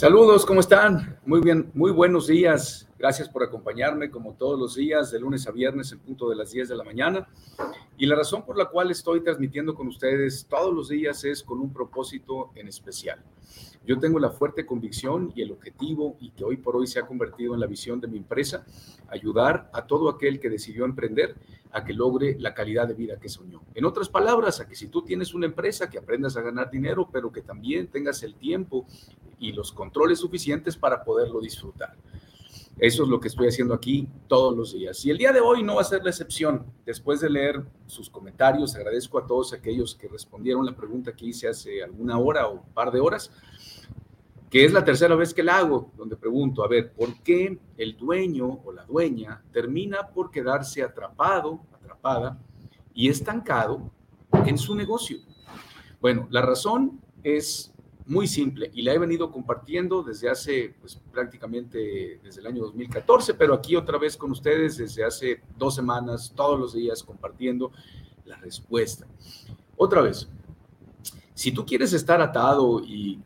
Saludos, ¿cómo están? Muy bien, muy buenos días. Gracias por acompañarme como todos los días, de lunes a viernes en punto de las 10 de la mañana. Y la razón por la cual estoy transmitiendo con ustedes todos los días es con un propósito en especial. Yo tengo la fuerte convicción y el objetivo, y que hoy por hoy se ha convertido en la visión de mi empresa, ayudar a todo aquel que decidió emprender a que logre la calidad de vida que soñó. En otras palabras, a que si tú tienes una empresa, que aprendas a ganar dinero, pero que también tengas el tiempo y los controles suficientes para poderlo disfrutar. Eso es lo que estoy haciendo aquí todos los días. Y el día de hoy no va a ser la excepción. Después de leer sus comentarios, agradezco a todos aquellos que respondieron la pregunta que hice hace alguna hora o un par de horas, que es la tercera vez que la hago, donde pregunto, a ver, ¿por qué el dueño o la dueña termina por quedarse atrapado, atrapada y estancado en su negocio? Bueno, la razón es muy simple y la he venido compartiendo desde hace pues, prácticamente desde el año 2014, pero aquí otra vez con ustedes desde hace dos semanas, todos los días compartiendo la respuesta. Otra vez, si tú quieres estar atado y,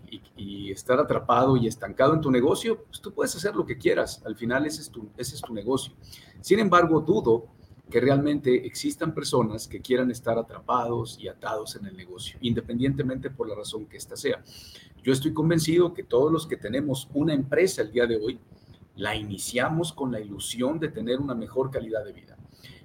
estar atrapado y estancado en tu negocio, pues tú puedes hacer lo que quieras. Al final ese es tu, ese es tu negocio. Sin embargo, dudo que realmente existan personas que quieran estar atrapados y atados en el negocio, independientemente por la razón que ésta sea. Yo estoy convencido que todos los que tenemos una empresa el día de hoy, la iniciamos con la ilusión de tener una mejor calidad de vida.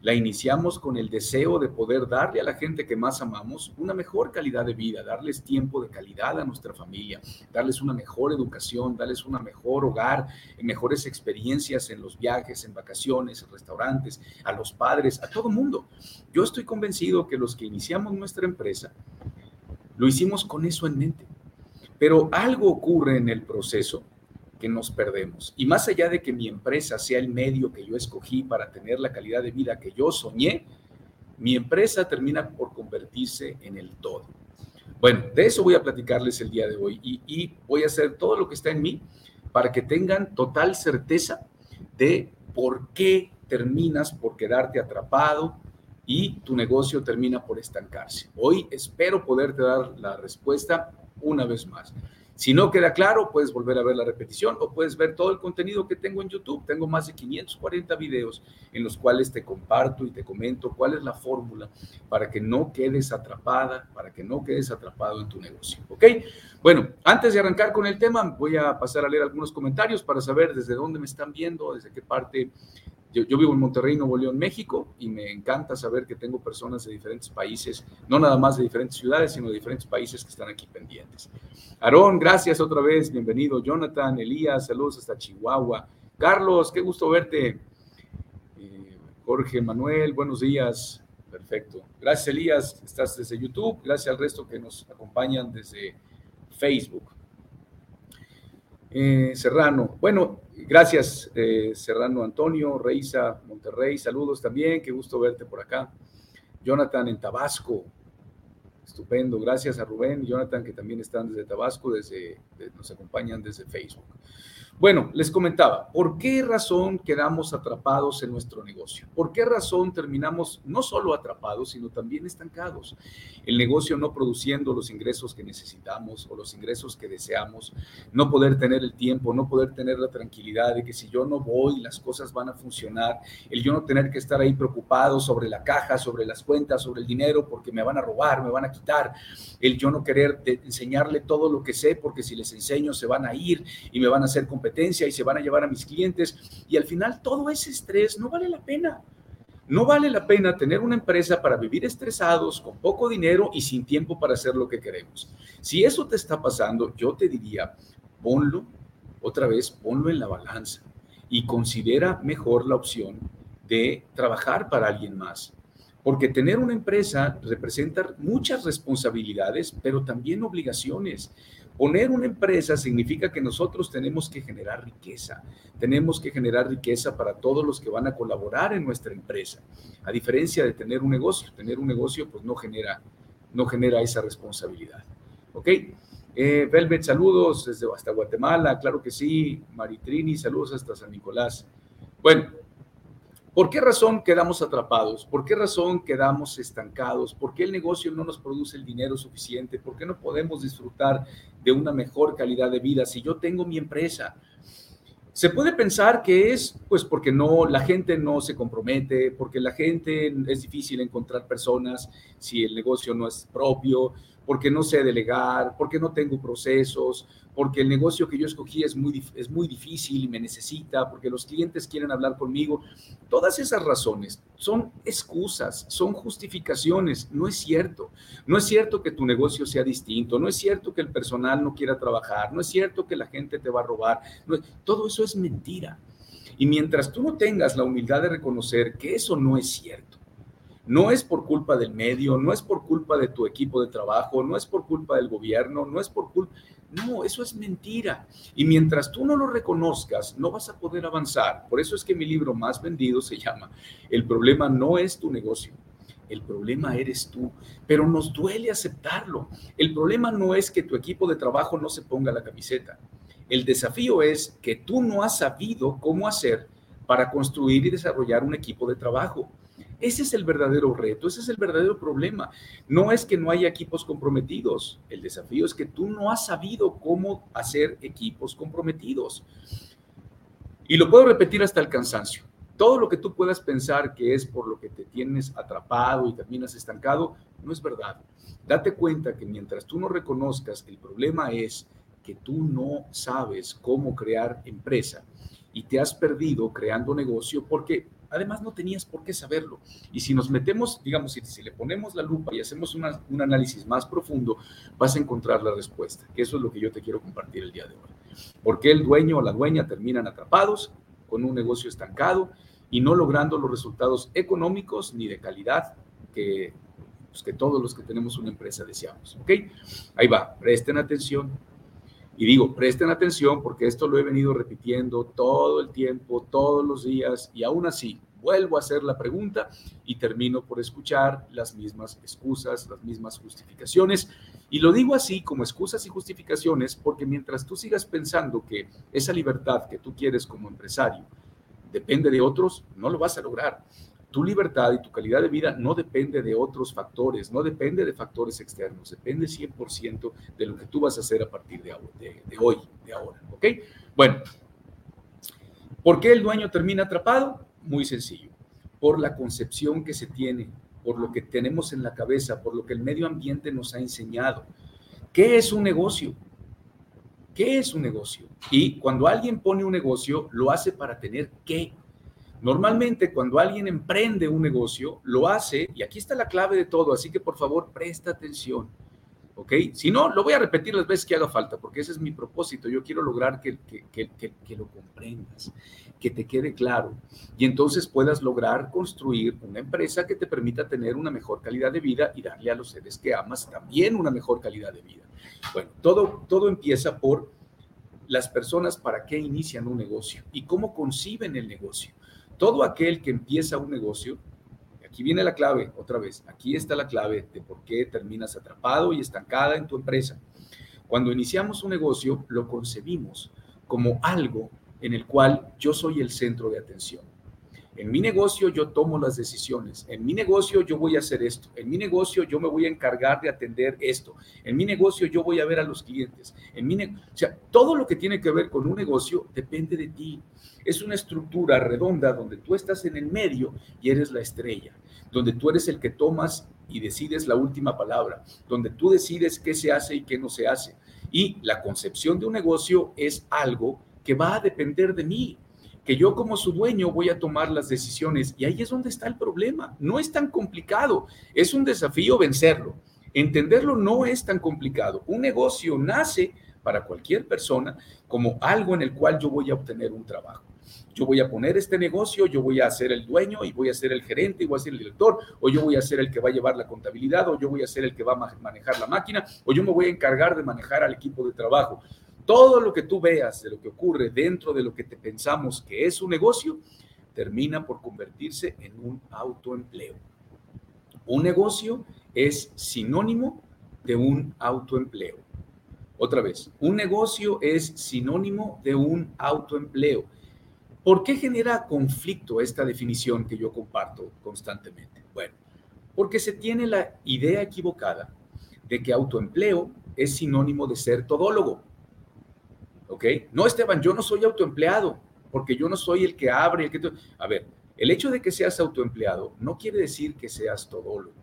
La iniciamos con el deseo de poder darle a la gente que más amamos una mejor calidad de vida, darles tiempo de calidad a nuestra familia, darles una mejor educación, darles una mejor hogar, mejores experiencias en los viajes, en vacaciones, en restaurantes, a los padres, a todo mundo. Yo estoy convencido que los que iniciamos nuestra empresa lo hicimos con eso en mente. Pero algo ocurre en el proceso que nos perdemos. Y más allá de que mi empresa sea el medio que yo escogí para tener la calidad de vida que yo soñé, mi empresa termina por convertirse en el todo. Bueno, de eso voy a platicarles el día de hoy y, voy a hacer todo lo que está en mí para que tengan total certeza de por qué terminas por quedarte atrapado y tu negocio termina por estancarse. Hoy espero poderte dar la respuesta una vez más. Si no queda claro, puedes volver a ver la repetición o puedes ver todo el contenido que tengo en YouTube. Tengo más de 540 videos en los cuales te comparto y te comento cuál es la fórmula para que no quedes atrapada, para que no quedes atrapado en tu negocio. ¿Ok? Bueno, antes de arrancar con el tema, voy a pasar a leer algunos comentarios para saber desde dónde me están viendo, desde qué parte yo, vivo en Monterrey, Nuevo León, México, y me encanta saber que tengo personas de diferentes países, no nada más de diferentes ciudades, sino de diferentes países que están aquí pendientes. Aarón, gracias otra vez, bienvenido. Jonathan, Elías, saludos hasta Chihuahua. Carlos, qué gusto verte. Eh, Jorge Manuel, buenos días. Perfecto. Gracias, Elías, estás desde YouTube. Gracias al resto que nos acompañan desde Facebook. Eh, Serrano, bueno, Gracias, eh, Serrano Antonio, Reisa Monterrey, saludos también, qué gusto verte por acá. Jonathan en Tabasco, estupendo, gracias a Rubén y Jonathan que también están desde Tabasco, desde, nos acompañan desde Facebook. Bueno, les comentaba, ¿por qué razón quedamos atrapados en nuestro negocio? ¿Por qué razón terminamos no solo atrapados, sino también estancados? El negocio no produciendo los ingresos que necesitamos o los ingresos que deseamos, no poder tener el tiempo, no poder tener la tranquilidad de que si yo no voy, las cosas van a funcionar, el yo no tener que estar ahí preocupado sobre la caja, sobre las cuentas, sobre el dinero, porque me van a robar, me van a quitar, el yo no querer enseñarle todo lo que sé, porque si les enseño se van a ir y me van a hacer competencia y se van a llevar a mis clientes y al final todo ese estrés no vale la pena. No vale la pena tener una empresa para vivir estresados, con poco dinero y sin tiempo para hacer lo que queremos. Si eso te está pasando, yo te diría, ponlo, otra vez, ponlo en la balanza y considera mejor la opción de trabajar para alguien más. Porque tener una empresa representa muchas responsabilidades, pero también obligaciones. Poner una empresa significa que nosotros tenemos que generar riqueza, tenemos que generar riqueza para todos los que van a colaborar en nuestra empresa. A diferencia de tener un negocio, tener un negocio pues no genera, no genera esa responsabilidad. ¿Ok? Eh, Velvet, saludos desde hasta Guatemala, claro que sí. Maritrini, saludos hasta San Nicolás. Bueno, ¿Por qué razón quedamos atrapados? ¿Por qué razón quedamos estancados? ¿Por qué el negocio no nos produce el dinero suficiente? ¿Por qué no podemos disfrutar de una mejor calidad de vida si yo tengo mi empresa? Se puede pensar que es pues porque no la gente no se compromete, porque la gente es difícil encontrar personas si el negocio no es propio, porque no sé delegar, porque no tengo procesos, porque el negocio que yo escogí es muy, es muy difícil y me necesita, porque los clientes quieren hablar conmigo. Todas esas razones son excusas, son justificaciones. No es cierto. No es cierto que tu negocio sea distinto, no es cierto que el personal no quiera trabajar, no es cierto que la gente te va a robar. todo eso es mentira. Y mientras tú no tengas la humildad de reconocer que eso no es cierto, no es por culpa del medio, no es por culpa de tu equipo de trabajo, no es por culpa del gobierno, no es por culpa... No, eso es mentira. Y mientras tú no lo reconozcas, no vas a poder avanzar. Por eso es que mi libro más vendido se llama El problema no es tu negocio. El problema eres tú, pero nos duele aceptarlo. El problema no es que tu equipo de trabajo no se ponga la camiseta. El desafío es que tú no has sabido cómo hacer para construir y desarrollar un equipo de trabajo. Ese es el verdadero reto, ese es el verdadero problema. No es que no haya equipos comprometidos, el desafío es que tú no has sabido cómo hacer equipos comprometidos. Y lo puedo repetir hasta el cansancio. Todo lo que tú puedas pensar que es por lo que te tienes atrapado y terminas estancado, no es verdad. Date cuenta que mientras tú no reconozcas, el problema es que tú no sabes cómo crear empresa y te has perdido creando negocio porque Además, no tenías por qué saberlo. Y si nos metemos, digamos, si, le ponemos la lupa y hacemos un análisis más profundo, vas a encontrar la respuesta, que eso es lo que yo te quiero compartir el día de hoy. ¿Por qué el dueño o la dueña terminan atrapados con un negocio estancado y no logrando los resultados económicos ni de calidad que, pues, que todos los que tenemos una empresa deseamos? ¿Ok? Ahí va, presten atención. Y digo, presten atención porque esto lo he venido repitiendo todo el tiempo, todos los días, y aún así vuelvo a hacer la pregunta y termino por escuchar las mismas excusas, las mismas justificaciones. Y lo digo así como excusas y justificaciones porque mientras tú sigas pensando que esa libertad que tú quieres como empresario depende de otros, no lo vas a lograr tu libertad y tu calidad de vida no depende de otros factores, no depende de factores externos, depende 100% de lo que tú vas a hacer a partir de, de, hoy, de ahora. ¿Ok? Bueno, ¿por qué el dueño termina atrapado? Muy sencillo, por la concepción que se tiene, por lo que tenemos en la cabeza, por lo que el medio ambiente nos ha enseñado. ¿Qué es un negocio? ¿Qué es un negocio? Y cuando alguien pone un negocio, lo hace para tener qué Normalmente cuando alguien emprende un negocio, lo hace, y aquí está la clave de todo, así que por favor presta atención. ¿Ok? Si no, lo voy a repetir las veces que haga falta, porque ese es mi propósito. Yo quiero lograr que, que, que, que, lo comprendas, que te quede claro, y entonces puedas lograr construir una empresa que te permita tener una mejor calidad de vida y darle a los seres que amas también una mejor calidad de vida. Bueno, todo, todo empieza por las personas para qué inician un negocio y cómo conciben el negocio todo aquel que empieza un negocio, aquí viene la clave, otra vez, aquí está la clave de por qué terminas atrapado y estancada en tu empresa. Cuando iniciamos un negocio, lo concebimos como algo en el cual yo soy el centro de atención. En mi negocio yo tomo las decisiones. En mi negocio yo voy a hacer esto. En mi negocio yo me voy a encargar de atender esto. En mi negocio yo voy a ver a los clientes. En mi o sea, todo lo que tiene que ver con un negocio depende de ti. Es una estructura redonda donde tú estás en el medio y eres la estrella, donde tú eres el que tomas y decides la última palabra, donde tú decides qué se hace y qué no se hace. Y la concepción de un negocio es algo que va a depender de mí que yo como su dueño voy a tomar las decisiones. Y ahí es donde está el problema. No es tan complicado, es un desafío vencerlo. Entenderlo no es tan complicado. Un negocio nace para cualquier persona como algo en el cual yo voy a obtener un trabajo. Yo voy a poner este negocio, yo voy a ser el dueño y voy a ser el gerente y voy a ser el director, o yo voy a ser el que va a llevar la contabilidad, o yo voy a ser el que va a manejar la máquina, o yo me voy a encargar de manejar al equipo de trabajo todo lo que tú veas de lo que ocurre dentro de lo que te pensamos que es un negocio, termina por convertirse en un autoempleo. Un negocio es sinónimo de un autoempleo. Otra vez, un negocio es sinónimo de un autoempleo. ¿Por qué genera conflicto esta definición que yo comparto constantemente? Bueno, porque se tiene la idea equivocada de que autoempleo es sinónimo de ser todólogo. ¿Ok? No, Esteban, yo no soy autoempleado, porque yo no soy el que abre, el que... A ver, el hecho de que seas autoempleado no quiere decir que seas todólogo.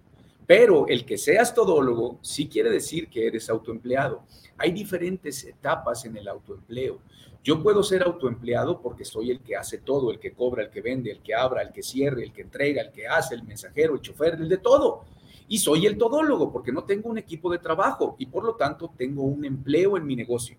Pero el que seas todólogo sí quiere decir que eres autoempleado. Hay diferentes etapas en el autoempleo. Yo puedo ser autoempleado porque soy el que hace todo, el que cobra, el que vende, el que abra, el que cierre, el que entrega, el que hace, el mensajero, el chofer, el de todo. Y soy el todólogo porque no tengo un equipo de trabajo y por lo tanto tengo un empleo en mi negocio.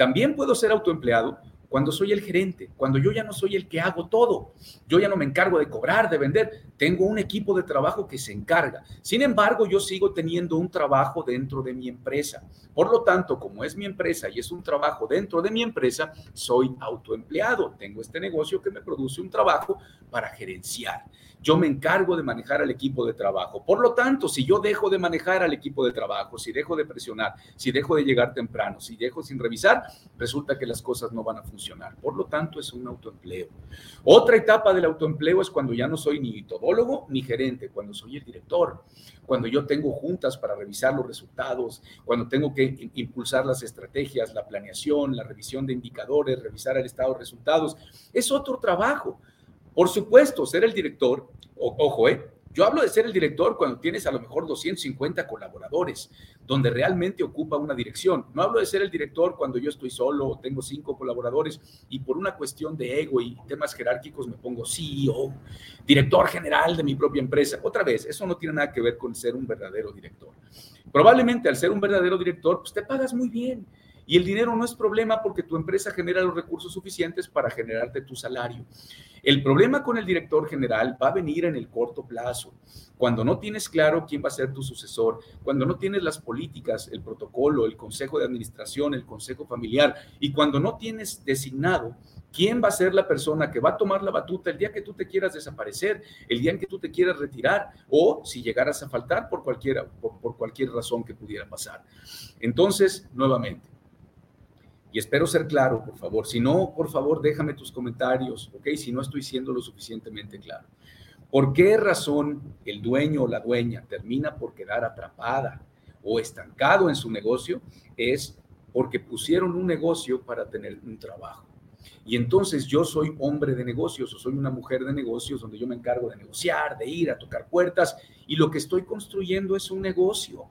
También puedo ser autoempleado cuando soy el gerente, cuando yo ya no soy el que hago todo, yo ya no me encargo de cobrar, de vender, tengo un equipo de trabajo que se encarga. Sin embargo, yo sigo teniendo un trabajo dentro de mi empresa. Por lo tanto, como es mi empresa y es un trabajo dentro de mi empresa, soy autoempleado. Tengo este negocio que me produce un trabajo para gerenciar. Yo me encargo de manejar al equipo de trabajo. Por lo tanto, si yo dejo de manejar al equipo de trabajo, si dejo de presionar, si dejo de llegar temprano, si dejo sin revisar, resulta que las cosas no van a funcionar. Por lo tanto, es un autoempleo. Otra etapa del autoempleo es cuando ya no soy ni todólogo ni gerente, cuando soy el director, cuando yo tengo juntas para revisar los resultados, cuando tengo que impulsar las estrategias, la planeación, la revisión de indicadores, revisar el estado de resultados. Es otro trabajo. Por supuesto, ser el director, ojo, eh, yo hablo de ser el director cuando tienes a lo mejor 250 colaboradores, donde realmente ocupa una dirección. No hablo de ser el director cuando yo estoy solo, tengo cinco colaboradores y por una cuestión de ego y temas jerárquicos me pongo CEO, director general de mi propia empresa. Otra vez, eso no tiene nada que ver con ser un verdadero director. Probablemente al ser un verdadero director, pues te pagas muy bien y el dinero no es problema porque tu empresa genera los recursos suficientes para generarte tu salario. El problema con el director general va a venir en el corto plazo, cuando no tienes claro quién va a ser tu sucesor, cuando no tienes las políticas, el protocolo, el consejo de administración, el consejo familiar, y cuando no tienes designado quién va a ser la persona que va a tomar la batuta el día que tú te quieras desaparecer, el día en que tú te quieras retirar, o si llegaras a faltar por, cualquiera, por, por cualquier razón que pudiera pasar. Entonces, nuevamente, y espero ser claro, por favor. Si no, por favor, déjame tus comentarios, ¿ok? Si no estoy siendo lo suficientemente claro. ¿Por qué razón el dueño o la dueña termina por quedar atrapada o estancado en su negocio? Es porque pusieron un negocio para tener un trabajo. Y entonces yo soy hombre de negocios o soy una mujer de negocios donde yo me encargo de negociar, de ir a tocar puertas y lo que estoy construyendo es un negocio.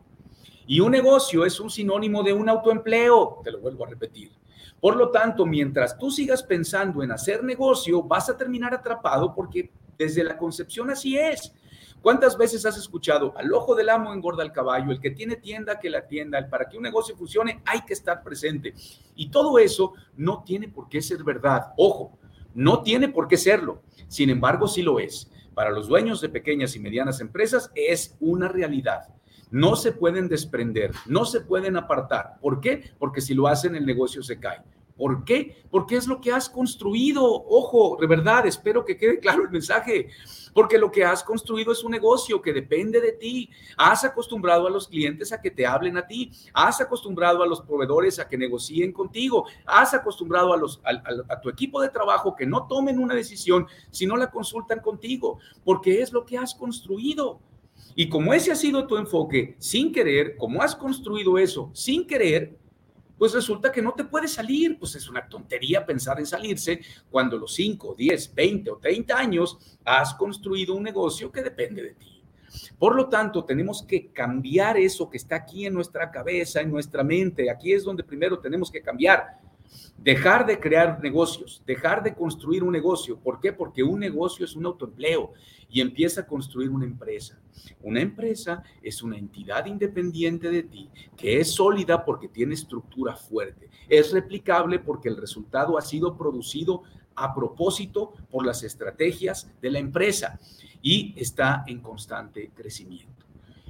Y un negocio es un sinónimo de un autoempleo, te lo vuelvo a repetir. Por lo tanto, mientras tú sigas pensando en hacer negocio, vas a terminar atrapado porque desde la concepción así es. ¿Cuántas veces has escuchado al ojo del amo engorda el caballo, el que tiene tienda que la tienda, para que un negocio funcione hay que estar presente? Y todo eso no tiene por qué ser verdad. Ojo, no tiene por qué serlo. Sin embargo, sí lo es. Para los dueños de pequeñas y medianas empresas es una realidad no se pueden desprender, no se pueden apartar. ¿Por qué? Porque si lo hacen el negocio se cae. ¿Por qué? Porque es lo que has construido. Ojo, de verdad, espero que quede claro el mensaje. Porque lo que has construido es un negocio que depende de ti. Has acostumbrado a los clientes a que te hablen a ti. Has acostumbrado a los proveedores a que negocien contigo. Has acostumbrado a, los, a, tu equipo de trabajo que no tomen una decisión si no la consultan contigo. Porque es lo que has construido. Y como ese ha sido tu enfoque sin querer, como has construido eso sin querer, pues resulta que no te puedes salir. Pues es una tontería pensar en salirse cuando los 5, 10, 20 o 30 años has construido un negocio que depende de ti. Por lo tanto, tenemos que cambiar eso que está aquí en nuestra cabeza, en nuestra mente. Aquí es donde primero tenemos que cambiar. Dejar de crear negocios, dejar de construir un negocio. ¿Por qué? Porque un negocio es un autoempleo y empieza a construir una empresa. Una empresa es una entidad independiente de ti que es sólida porque tiene estructura fuerte. Es replicable porque el resultado ha sido producido a propósito por las estrategias de la empresa y está en constante crecimiento.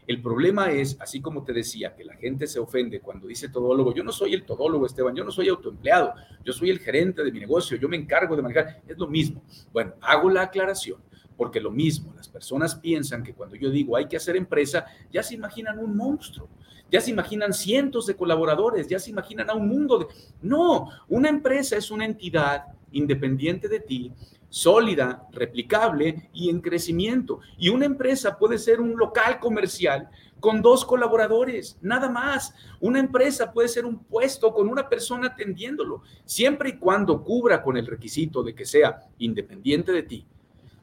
El problema es, así como te decía, que la gente se ofende cuando dice todólogo. Yo no soy el todólogo, Esteban, yo no soy autoempleado, yo soy el gerente de mi negocio, yo me encargo de manejar. Es lo mismo. Bueno, hago la aclaración, porque lo mismo, las personas piensan que cuando yo digo hay que hacer empresa, ya se imaginan un monstruo, ya se imaginan cientos de colaboradores, ya se imaginan a un mundo de... No, una empresa es una entidad independiente de ti, sólida, replicable y en crecimiento. Y una empresa puede ser un local comercial con dos colaboradores, nada más. Una empresa puede ser un puesto con una persona atendiéndolo, siempre y cuando cubra con el requisito de que sea independiente de ti,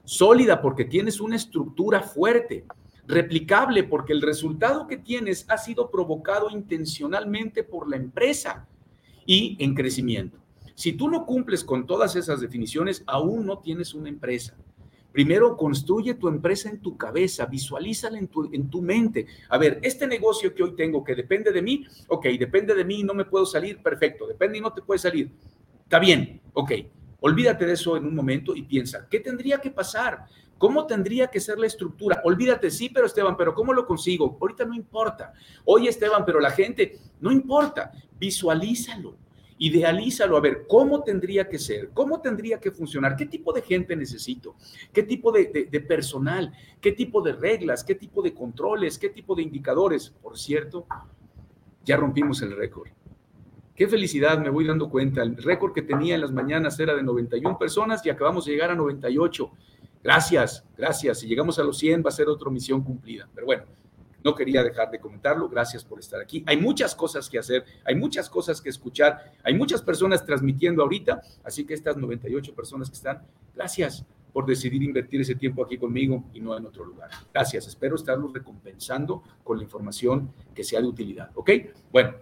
sólida porque tienes una estructura fuerte, replicable porque el resultado que tienes ha sido provocado intencionalmente por la empresa y en crecimiento. Si tú no cumples con todas esas definiciones, aún no tienes una empresa. Primero, construye tu empresa en tu cabeza, visualízala en tu, en tu mente. A ver, este negocio que hoy tengo que depende de mí, ok, depende de mí, no me puedo salir, perfecto, depende y no te puedes salir. Está bien, ok, olvídate de eso en un momento y piensa, ¿qué tendría que pasar? ¿Cómo tendría que ser la estructura? Olvídate, sí, pero Esteban, pero ¿cómo lo consigo? Ahorita no importa. Oye, Esteban, pero la gente, no importa. Visualízalo. Idealízalo, a ver, ¿cómo tendría que ser? ¿Cómo tendría que funcionar? ¿Qué tipo de gente necesito? ¿Qué tipo de, personal? ¿Qué tipo de reglas? ¿Qué tipo de controles? ¿Qué tipo de indicadores? Por cierto, ya rompimos el récord. Qué felicidad, me voy dando cuenta. El récord que tenía en las mañanas era de 91 personas y acabamos de llegar a 98. Gracias, gracias. Si llegamos a los 100 va a ser otra misión cumplida. Pero bueno, no quería dejar de comentarlo. Gracias por estar aquí. Hay muchas cosas que hacer, hay muchas cosas que escuchar, hay muchas personas transmitiendo ahorita, así que estas 98 personas que están, gracias por decidir invertir ese tiempo aquí conmigo y no en otro lugar. Gracias, espero estarlos recompensando con la información que sea de utilidad. ¿Ok? Bueno,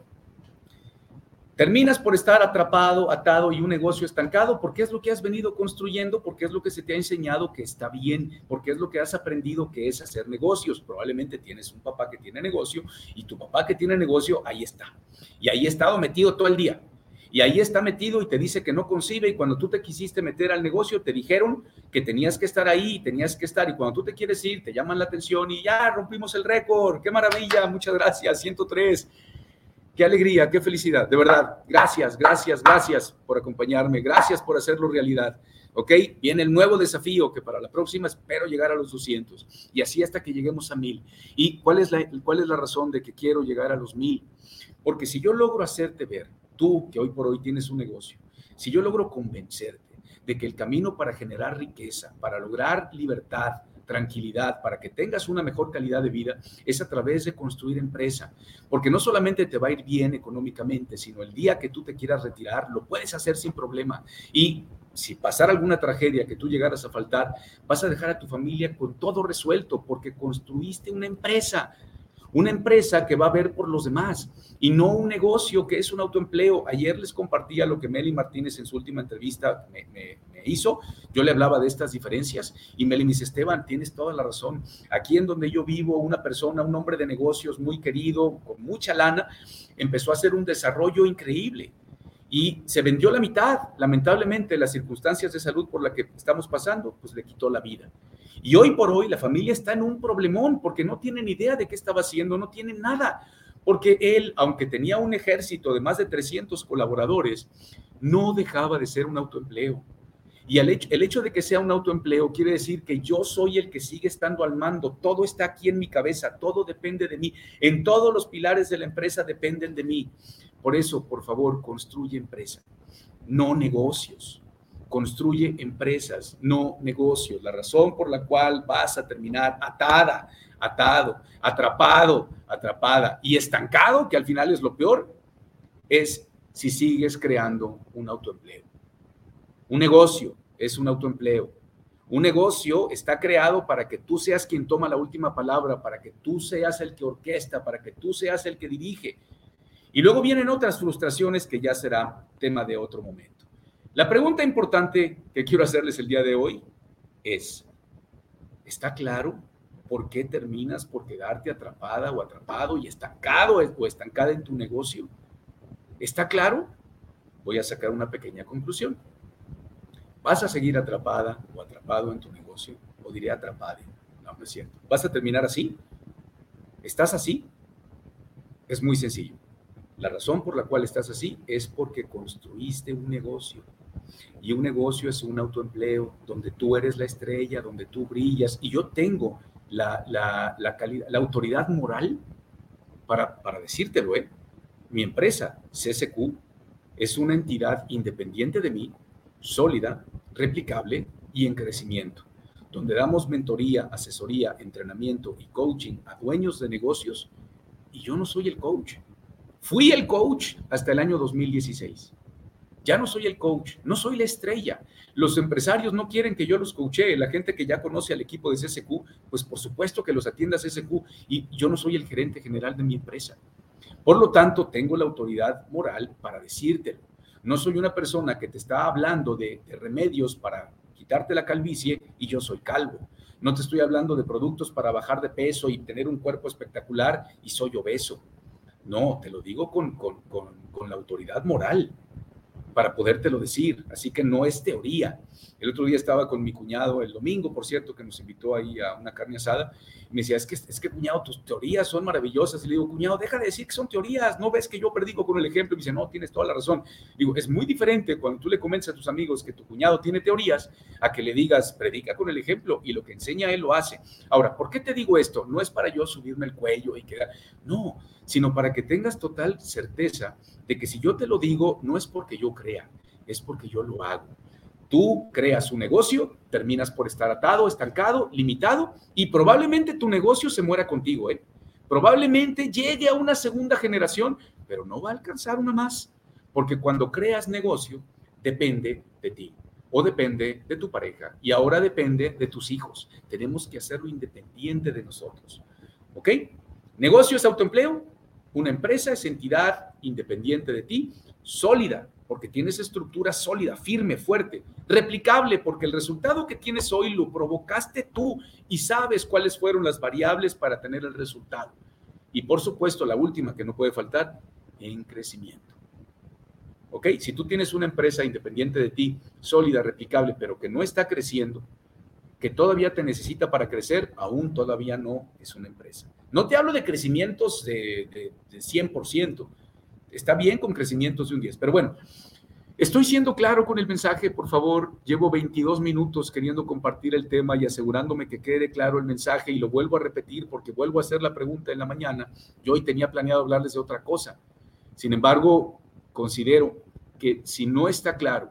Terminas por estar atrapado, atado y un negocio estancado porque es lo que has venido construyendo, porque es lo que se te ha enseñado que está bien, porque es lo que has aprendido que es hacer negocios. Probablemente tienes un papá que tiene negocio y tu papá que tiene negocio, ahí está. Y ahí ha estado metido todo el día. Y ahí está metido y te dice que no concibe y cuando tú te quisiste meter al negocio te dijeron que tenías que estar ahí, tenías que estar y cuando tú te quieres ir te llaman la atención y ya rompimos el récord, qué maravilla, muchas gracias, 103 Qué alegría, qué felicidad. De verdad, gracias, gracias, gracias por acompañarme. Gracias por hacerlo realidad. ¿Ok? Viene el nuevo desafío que para la próxima espero llegar a los 200 y así hasta que lleguemos a 1000. ¿Y cuál es la, cuál es la razón de que quiero llegar a los 1000? Porque si yo logro hacerte ver, tú que hoy por hoy tienes un negocio, si yo logro convencerte de que el camino para generar riqueza, para lograr libertad, tranquilidad, para que tengas una mejor calidad de vida, es a través de construir empresa. Porque no solamente te va a ir bien económicamente, sino el día que tú te quieras retirar, lo puedes hacer sin problema. Y si pasara alguna tragedia que tú llegaras a faltar, vas a dejar a tu familia con todo resuelto porque construiste una empresa una empresa que va a ver por los demás y no un negocio que es un autoempleo. Ayer les compartía lo que Meli Martínez en su última entrevista me, hizo. Yo le hablaba de estas diferencias y Meli me dice, Esteban, tienes toda la razón. Aquí en donde yo vivo, una persona, un hombre de negocios muy querido, con mucha lana, empezó a hacer un desarrollo increíble y se vendió la mitad. Lamentablemente, las circunstancias de salud por las que estamos pasando, pues le quitó la vida. Y hoy por hoy la familia está en un problemón porque no tienen idea de qué estaba haciendo, no tienen nada. Porque él, aunque tenía un ejército de más de 300 colaboradores, no dejaba de ser un autoempleo. Y el hecho, de que sea un autoempleo quiere decir que yo soy el que sigue estando al mando, todo está aquí en mi cabeza, todo depende de mí, en todos los pilares de la empresa dependen de mí. Por eso, por favor, construye empresa, no negocios construye empresas, no negocios. La razón por la cual vas a terminar atada, atado, atrapado, atrapada y estancado, que al final es lo peor, es si sigues creando un autoempleo. Un negocio es un autoempleo. Un negocio está creado para que tú seas quien toma la última palabra, para que tú seas el que orquesta, para que tú seas el que dirige. Y luego vienen otras frustraciones que ya será tema de otro momento. La pregunta importante que quiero hacerles el día de hoy es, ¿está claro por qué terminas por quedarte atrapada o atrapado y estancado o estancada en tu negocio? ¿Está claro? Voy a sacar una pequeña conclusión. ¿Vas a seguir atrapada o atrapado en tu negocio? O diré atrapada. No, no es cierto. ¿Vas a terminar así? ¿Estás así? Es muy sencillo. La razón por la cual estás así es porque construiste un negocio y un negocio es un autoempleo donde tú eres la estrella, donde tú brillas. Y yo tengo la, la, la, la autoridad moral para, para decírtelo. ¿eh? Mi empresa, CSQ, es una entidad independiente de mí, sólida, replicable y en crecimiento, donde damos mentoría, asesoría, entrenamiento y coaching a dueños de negocios. Y yo no soy el coach. Fui el coach hasta el año 2016. Ya no soy el coach, no soy la estrella. Los empresarios no quieren que yo los coachee. La gente que ya conoce al equipo de CSQ, pues por supuesto que los atienda CSQ y yo no soy el gerente general de mi empresa. Por lo tanto, tengo la autoridad moral para decírtelo. No soy una persona que te está hablando de, remedios para quitarte la calvicie y yo soy calvo. No te estoy hablando de productos para bajar de peso y tener un cuerpo espectacular y soy obeso. No, te lo digo con, con, con, con la autoridad moral para podértelo decir. Así que no es teoría. El otro día estaba con mi cuñado, el domingo, por cierto, que nos invitó ahí a una carne asada, y me decía, es que, es que cuñado, tus teorías son maravillosas. Y le digo, cuñado, deja de decir que son teorías, no ves que yo predico con el ejemplo. Y me dice, no, tienes toda la razón. Digo, es muy diferente cuando tú le comentas a tus amigos que tu cuñado tiene teorías, a que le digas, predica con el ejemplo, y lo que enseña él lo hace. Ahora, ¿por qué te digo esto? No es para yo subirme el cuello y quedar, no, sino para que tengas total certeza de que si yo te lo digo, no es porque yo crea, es porque yo lo hago. Tú creas un negocio, terminas por estar atado, estancado, limitado y probablemente tu negocio se muera contigo. ¿eh? Probablemente llegue a una segunda generación, pero no va a alcanzar una más, porque cuando creas negocio depende de ti o depende de tu pareja y ahora depende de tus hijos. Tenemos que hacerlo independiente de nosotros. ¿Ok? Negocio es autoempleo, una empresa es entidad independiente de ti, sólida, porque tienes estructura sólida, firme, fuerte, replicable, porque el resultado que tienes hoy lo provocaste tú y sabes cuáles fueron las variables para tener el resultado. Y por supuesto, la última que no puede faltar, en crecimiento. ¿Ok? Si tú tienes una empresa independiente de ti, sólida, replicable, pero que no está creciendo, que todavía te necesita para crecer, aún todavía no es una empresa. No te hablo de crecimientos de, de, 100%, está bien con crecimientos de un 10, pero bueno, estoy siendo claro con el mensaje, por favor, llevo 22 minutos queriendo compartir el tema y asegurándome que quede claro el mensaje y lo vuelvo a repetir porque vuelvo a hacer la pregunta en la mañana. Yo hoy tenía planeado hablarles de otra cosa. Sin embargo, considero que si no está claro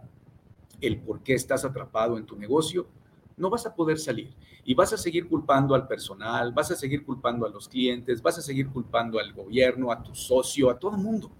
el por qué estás atrapado en tu negocio, no vas a poder salir. Y vas a seguir culpando al personal, vas a seguir culpando a los clientes, vas a seguir culpando al gobierno, a tu socio, a todo el mundo.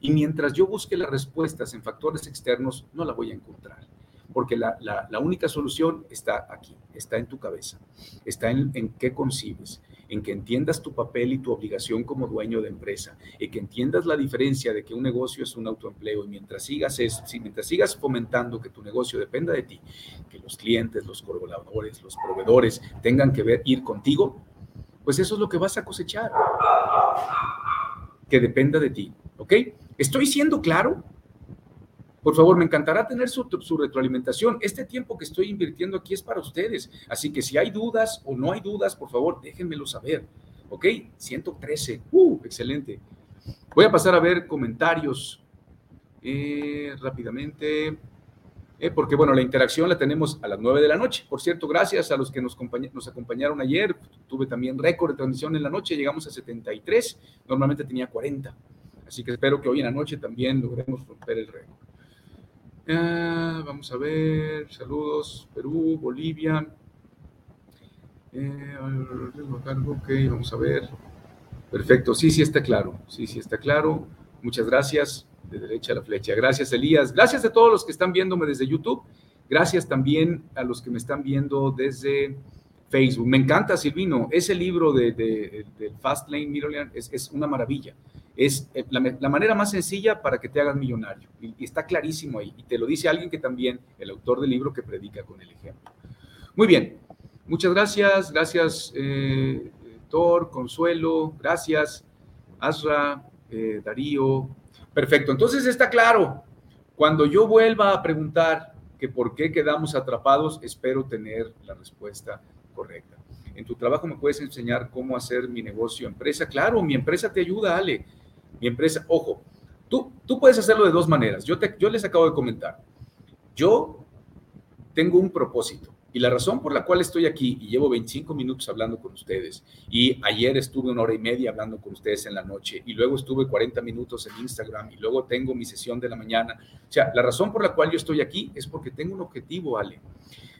Y mientras yo busque las respuestas en factores externos, no la voy a encontrar. Porque la, única solución está aquí, está en tu cabeza, está en, en, qué concibes, en que entiendas tu papel y tu obligación como dueño de empresa, y que entiendas la diferencia de que un negocio es un autoempleo, y mientras sigas, eso, mientras sigas fomentando que tu negocio dependa de ti, que los clientes, los colaboradores, los proveedores tengan que ir contigo, pues eso es lo que vas a cosechar, que dependa de ti, ¿ok? ¿Estoy siendo claro? Por favor, me encantará tener su, retroalimentación. Este tiempo que estoy invirtiendo aquí es para ustedes. Así que si hay dudas o no hay dudas, por favor, déjenmelo saber. ¿Ok? 113. ¡Uh! Excelente. Voy a pasar a ver comentarios eh, rápidamente. Eh, porque, bueno, la interacción la tenemos a las 9 de la noche. Por cierto, gracias a los que nos, nos acompañaron ayer. Tuve también récord de transmisión en la noche. Llegamos a 73. Normalmente tenía 40. Así que espero que hoy en la noche también logremos romper el récord. Vamos a ver, saludos, Perú, Bolivia. Eh, ok, vamos a ver. Perfecto, sí, sí está claro, sí, sí está claro. Muchas gracias, de derecha a la flecha. Gracias, Elías. Gracias a todos los que están viéndome desde YouTube. Gracias también a los que me están viendo desde Facebook. Me encanta, Silvino. Ese libro de, de, Fast Lane Mirror es, es una maravilla es eh, la, manera más sencilla para que te hagas millonario. Y, está clarísimo ahí. Y te lo dice alguien que también, el autor del libro que predica con el ejemplo. Muy bien. Muchas gracias. Gracias, eh, Consuelo. Gracias, Asra, eh, Darío. Perfecto. Entonces está claro. Cuando yo vuelva a preguntar que por qué quedamos atrapados, espero tener la respuesta correcta. En tu trabajo me puedes enseñar cómo hacer mi negocio empresa. Claro, mi empresa te ayuda, Ale mi empresa, ojo, tú, tú puedes hacerlo de dos maneras. Yo, te, yo les acabo de comentar. Yo tengo un propósito Y la razón por la cual estoy aquí y llevo 25 minutos hablando con ustedes, y ayer estuve una hora y media hablando con ustedes en la noche, y luego estuve 40 minutos en Instagram, y luego tengo mi sesión de la mañana. O sea, la razón por la cual yo estoy aquí es porque tengo un objetivo, Ale.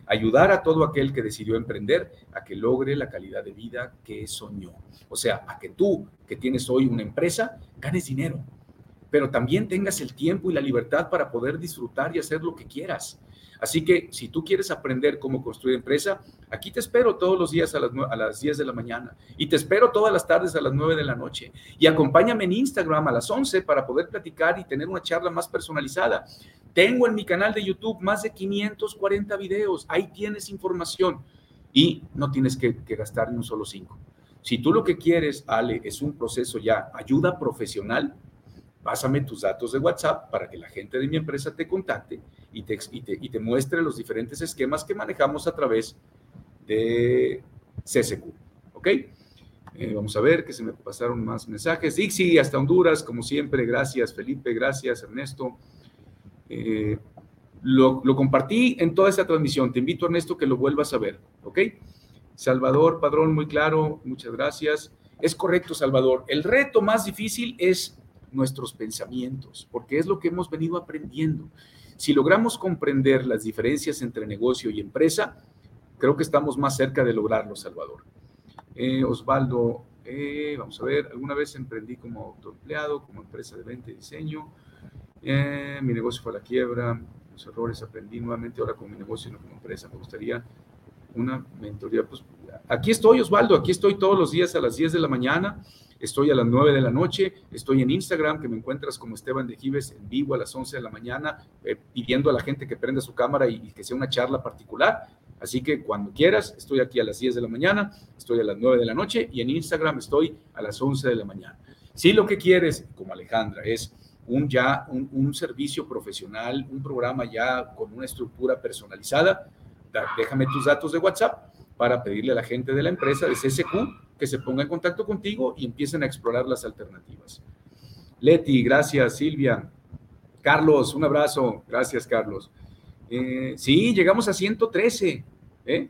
Ayudar a todo aquel que decidió emprender a que logre la calidad de vida que soñó. O sea, a que tú, que tienes hoy una empresa, ganes dinero, pero también tengas el tiempo y la libertad para poder disfrutar y hacer lo que quieras. Así que si tú quieres aprender cómo construir empresa, aquí te espero todos los días a las, a las 10 de la mañana y te espero todas las tardes a las 9 de la noche. Y acompáñame en Instagram a las 11 para poder platicar y tener una charla más personalizada. Tengo en mi canal de YouTube más de 540 videos. Ahí tienes información y no tienes que, gastar ni un solo cinco. Si tú lo que quieres, Ale, es un proceso ya, ayuda profesional, pásame tus datos de WhatsApp para que la gente de mi empresa te contacte y te, y te, muestre los diferentes esquemas que manejamos a través de CSQ. ¿Ok? Eh, vamos a ver que se me pasaron más mensajes. Dixie, hasta Honduras, como siempre. Gracias, Felipe. Gracias, Ernesto. Eh, lo, lo, compartí en toda esta transmisión. Te invito, Ernesto, que lo vuelvas a ver. ¿Ok? Salvador Padrón, muy claro. Muchas gracias. Es correcto, Salvador. El reto más difícil es nuestros pensamientos, porque es lo que hemos venido aprendiendo. Si logramos comprender las diferencias entre negocio y empresa, creo que estamos más cerca de lograrlo, Salvador. Eh, Osvaldo, eh, vamos a ver, alguna vez emprendí como autoempleado, como empresa de venta y diseño. Eh, mi negocio fue a la quiebra, los errores aprendí nuevamente ahora con mi negocio y no como empresa. Me gustaría una mentoría. Pues aquí estoy, Osvaldo, aquí estoy todos los días a las 10 de la mañana. Estoy a las 9 de la noche, estoy en Instagram, que me encuentras como Esteban de Gives en vivo a las 11 de la mañana, eh, pidiendo a la gente que prenda su cámara y, que sea una charla particular. Así que cuando quieras, estoy aquí a las 10 de la mañana, estoy a las 9 de la noche y en Instagram estoy a las 11 de la mañana. Si lo que quieres, como Alejandra, es un ya un, servicio profesional, un programa ya con una estructura personalizada, déjame tus datos de WhatsApp para pedirle a la gente de la empresa de CSQ que se ponga en contacto contigo y empiecen a explorar las alternativas. Leti, gracias. Silvia. Carlos, un abrazo. Gracias, Carlos. Eh, sí, llegamos a 113. ¿eh?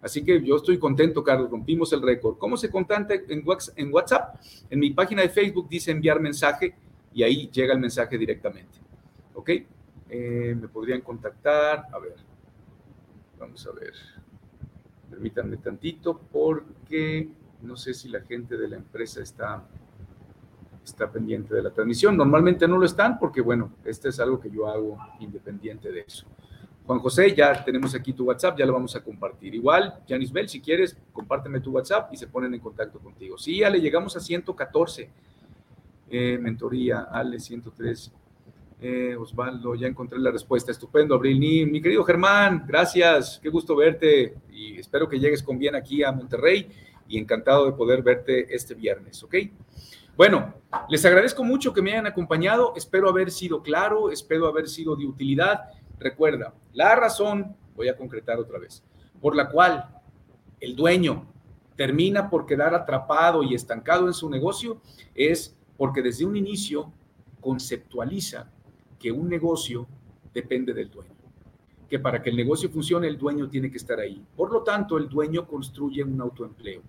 Así que yo estoy contento, Carlos. Rompimos el récord. ¿Cómo se contacta en WhatsApp? En mi página de Facebook dice enviar mensaje y ahí llega el mensaje directamente. ¿Ok? Eh, me podrían contactar. A ver. Vamos a ver. Permítanme tantito porque no sé si la gente de la empresa está, está pendiente de la transmisión. Normalmente no lo están porque, bueno, este es algo que yo hago independiente de eso. Juan José, ya tenemos aquí tu WhatsApp, ya lo vamos a compartir. Igual, Janis Bell, si quieres, compárteme tu WhatsApp y se ponen en contacto contigo. Sí, Ale, llegamos a 114. Eh, mentoría, Ale, 103. Eh, Osvaldo, ya encontré la respuesta. Estupendo, Abril. Mi querido Germán, gracias. Qué gusto verte y espero que llegues con bien aquí a Monterrey y encantado de poder verte este viernes, ¿ok? Bueno, les agradezco mucho que me hayan acompañado, espero haber sido claro, espero haber sido de utilidad. Recuerda, la razón, voy a concretar otra vez, por la cual el dueño termina por quedar atrapado y estancado en su negocio es porque desde un inicio conceptualiza que un negocio depende del dueño que para que el negocio funcione el dueño tiene que estar ahí. Por lo tanto, el dueño construye un autoempleo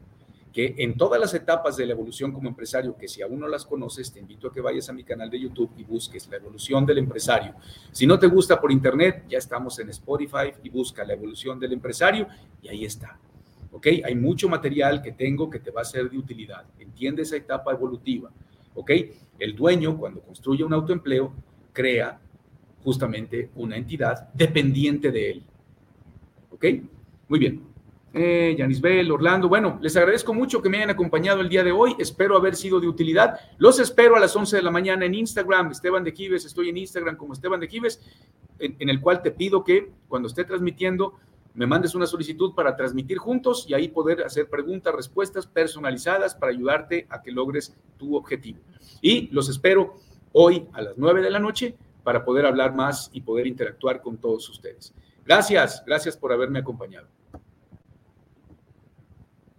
que en todas las etapas de la evolución como empresario, que si aún no las conoces, te invito a que vayas a mi canal de YouTube y busques la evolución del empresario. Si no te gusta por internet, ya estamos en Spotify y busca la evolución del empresario y ahí está. ¿Ok? Hay mucho material que tengo que te va a ser de utilidad. Entiende esa etapa evolutiva. ¿Ok? El dueño, cuando construye un autoempleo, crea justamente una entidad dependiente de él. ¿Ok? Muy bien. Eh, Yanis Bell, Orlando. Bueno, les agradezco mucho que me hayan acompañado el día de hoy. Espero haber sido de utilidad. Los espero a las 11 de la mañana en Instagram, Esteban de Quives. Estoy en Instagram como Esteban de Quives, en, el cual te pido que cuando esté transmitiendo me mandes una solicitud para transmitir juntos y ahí poder hacer preguntas, respuestas personalizadas para ayudarte a que logres tu objetivo. Y los espero hoy a las 9 de la noche para poder hablar más y poder interactuar con todos ustedes. Gracias, gracias por haberme acompañado.